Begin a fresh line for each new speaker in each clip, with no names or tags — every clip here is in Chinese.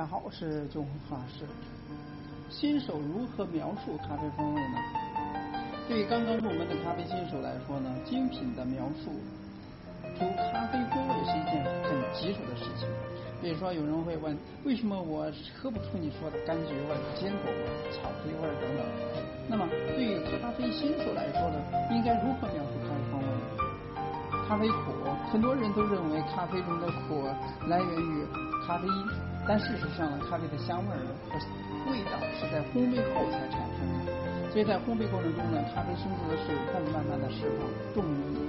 大家好，我是九红法师。新手如何描述咖啡风味呢？对于刚刚入门的咖啡新手来说呢，精品的描述出咖啡风味是一件很棘手的事情。比如说，有人会问，为什么我喝不出你说的柑橘味、坚果味、巧克力味等等？那么，对于咖啡新手来说呢，应该如何描述咖啡风味呢？咖啡苦，很多人都认为咖啡中的苦来源于咖啡因，但事实上呢，咖啡的香味儿和味道是在烘焙后才产生的。所以在烘焙过程中呢，咖啡生出的水分慢慢的释放，重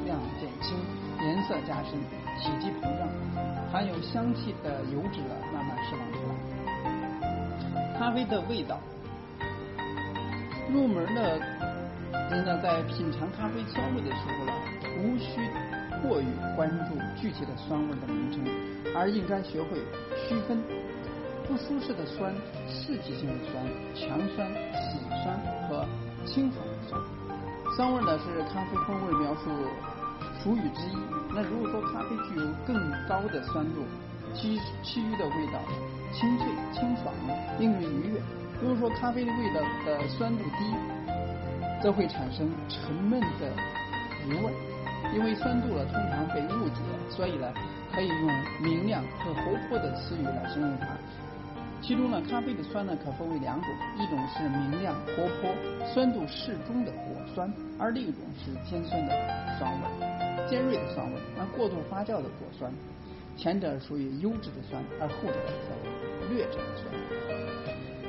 量减轻，颜色加深，体积膨胀，含有香气的油脂呢慢慢释放出来。咖啡的味道，入门的人呢，在品尝咖啡香味的时候呢，无需过于关注具体的酸味的名称，而应该学会区分。不舒适的酸、刺激性的酸、强酸、喜酸和清爽的酸。酸味呢是咖啡风味描述俗语之一。那如果说咖啡具有更高的酸度，其其余的味道清脆、清爽、令人愉悦。如果说咖啡的味道的酸度低，则会产生沉闷的余味。因为酸度呢通常被误解，所以呢可以用明亮和活泼的词语来形容它。其中呢，咖啡的酸呢可分为两种，一种是明亮活泼、酸度适中的果酸，而另一种是尖酸的酸味、尖锐的酸味，那过度发酵的果酸。前者属于优质的酸，而后者则劣质的酸。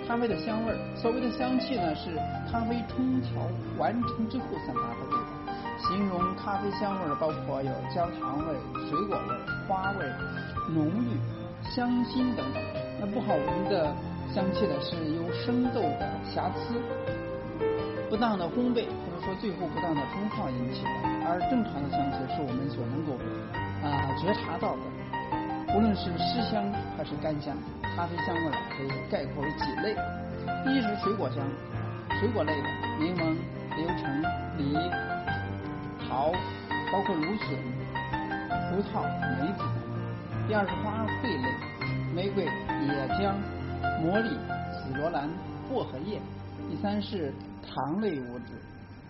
咖啡的香味，所谓的香气呢，是咖啡冲调完成之后散发的味道。形容咖啡香味儿包括有焦糖味、水果味、花味、浓郁、香辛等等。那不好闻的香气呢，是由生豆的瑕疵、不当的烘焙，或者说最后不当的冲泡引起的。而正常的香气是我们所能够啊觉察到的。无论是湿香还是干香，咖啡香味可以概括为几类：一是水果香，水果类的，柠檬、柳橙、梨、桃，包括芦笋、葡萄、梅子；第二是花卉类。玫瑰、野姜、茉莉、紫罗兰、薄荷叶。第三是糖类物质，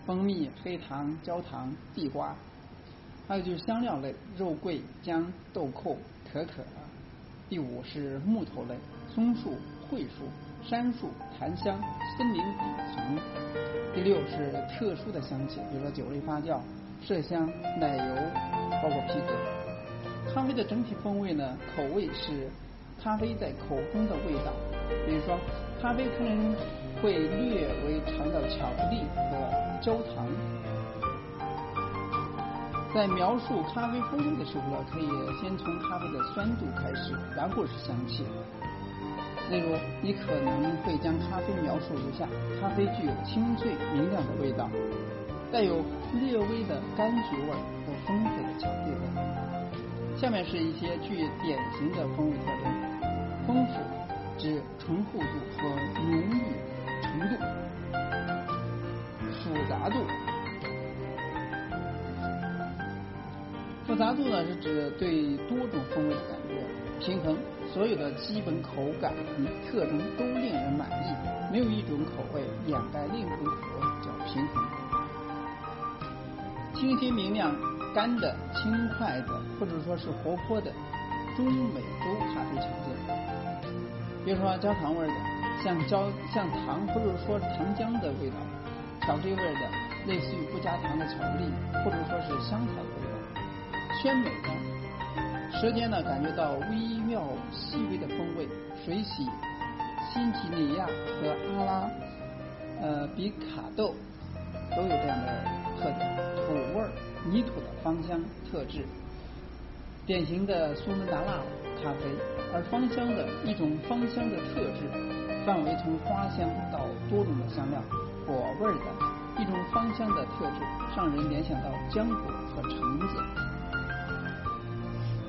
蜂蜜、黑糖、焦糖、地瓜。还有就是香料类，肉桂、姜、豆蔻、可可。第五是木头类，松树、桧树、杉树、檀香、森林底层。第六是特殊的香气，比如说酒类发酵、麝香、奶油，包括皮革。咖啡的整体风味呢，口味是。咖啡在口中的味道，比如说，咖啡可能会略微尝到巧克力和焦糖。在描述咖啡风味的时候呢，可以先从咖啡的酸度开始，然后是香气。例如，你可能会将咖啡描述如下：咖啡具有清脆明亮的味道，带有略微的柑橘味和丰富的巧克力味。下面是一些具典型的风味特征。丰富指醇厚度和浓郁程度，复杂度，复杂度呢是指对多种风味的感觉，平衡所有的基本口感与特征都令人满意，没有一种口味掩盖另一种口味，叫平衡。清新明亮、干的、轻快的，或者说是活泼的，中美洲咖啡常见。比如说焦糖味的，像焦像糖或者说糖浆的味道；巧克力味的，类似于不加糖的巧克力，或者说是香草的味道；鲜美的，舌尖呢感觉到微妙细微的风味，水洗、新几内亚和阿拉呃比卡豆都有这样的特点，土味儿、泥土的芳香特质，典型的苏门答腊咖啡。而芳香的一种芳香的特质，范围从花香到多种的香料、果味儿的一种芳香的特质，让人联想到浆果和橙子。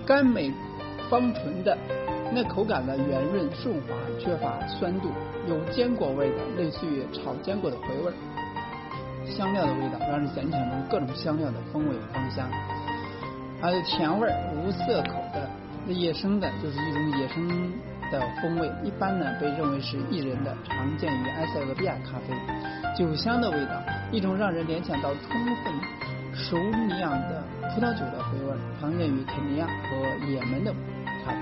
甘美芳醇的，那口感呢圆润顺滑，缺乏酸度，有坚果味的，类似于炒坚果的回味。香料的味道，让人联想到各种香料的风味芳香。还有甜味无涩口的。野生的就是一种野生的风味一般呢被认为是艺人的，常见于埃塞俄比亚咖啡。酒香的味道，一种让人联想到充分熟酿的葡萄酒的回味，常见于肯尼亚和也门的咖啡。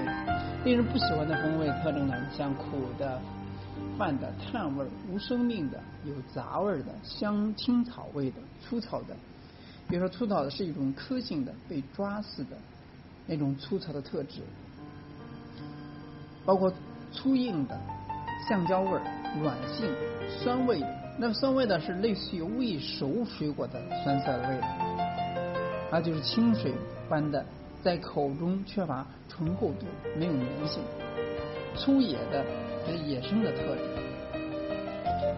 令人不喜欢的风味特征呢，像苦的、泛的、炭味、无生命的、有杂味的、香青草味的、粗糙的。比如说，粗糙的是一种科性的、被抓似的那种粗糙的特质，包括粗硬的、橡胶味、软性、酸味。那酸味的是类似于未熟水果的酸涩的味道，它就是清水般的，在口中缺乏醇厚度，没有粘性，粗野的是野生的特质。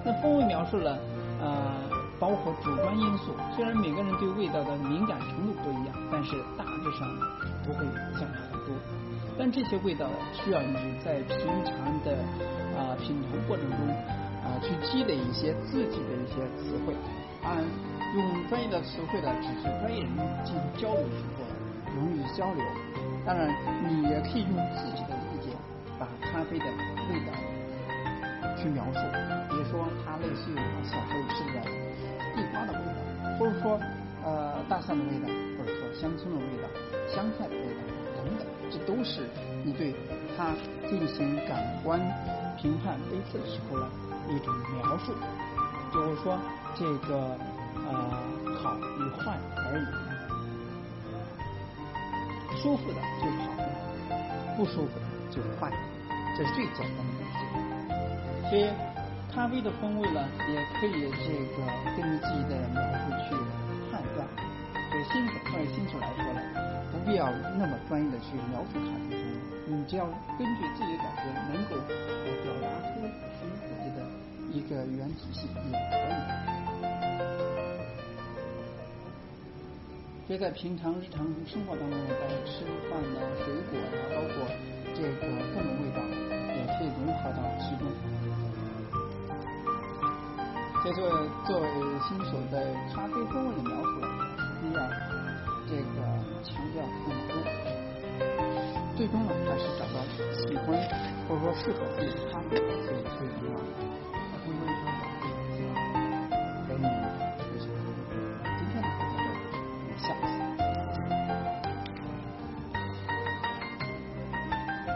那风味描述了呃。包括主观因素，虽然每个人对味道的敏感程度不一样，但是大致上不会相差很多。但这些味道需要你在平常的啊品尝过程中啊去积累一些自己的一些词汇。啊，用专业的词汇呢，只是专业人进行交流时候容易交流。当然，你也可以用自己的理解把咖啡的味道去描述，比如说它类似于我小时候吃的。地瓜的味道，或者说呃大蒜的味道，或者说香葱的味道、香菜的味道等等，这都是你对它进行感官评判杯测的时候的一种描述，就是说这个呃好与坏而已。舒服的就好的，不舒服的就坏的，这是最简单的东西。所以。咖啡的风味呢，也可以这个根据自己的描述去判断。对新手，对新手来说呢，不必要那么专业的去描述咖啡，你只要根据自己的感觉，能够表达出属于自己的一个语言体系也可以。所以在平常日常生活当中，在吃饭呢、水果呀，包括这个各种味道，这是作为新手的咖啡风味的描述，需要这个强调那么多，最终呢还是找到喜欢或者说适合自己的咖啡所以最重要。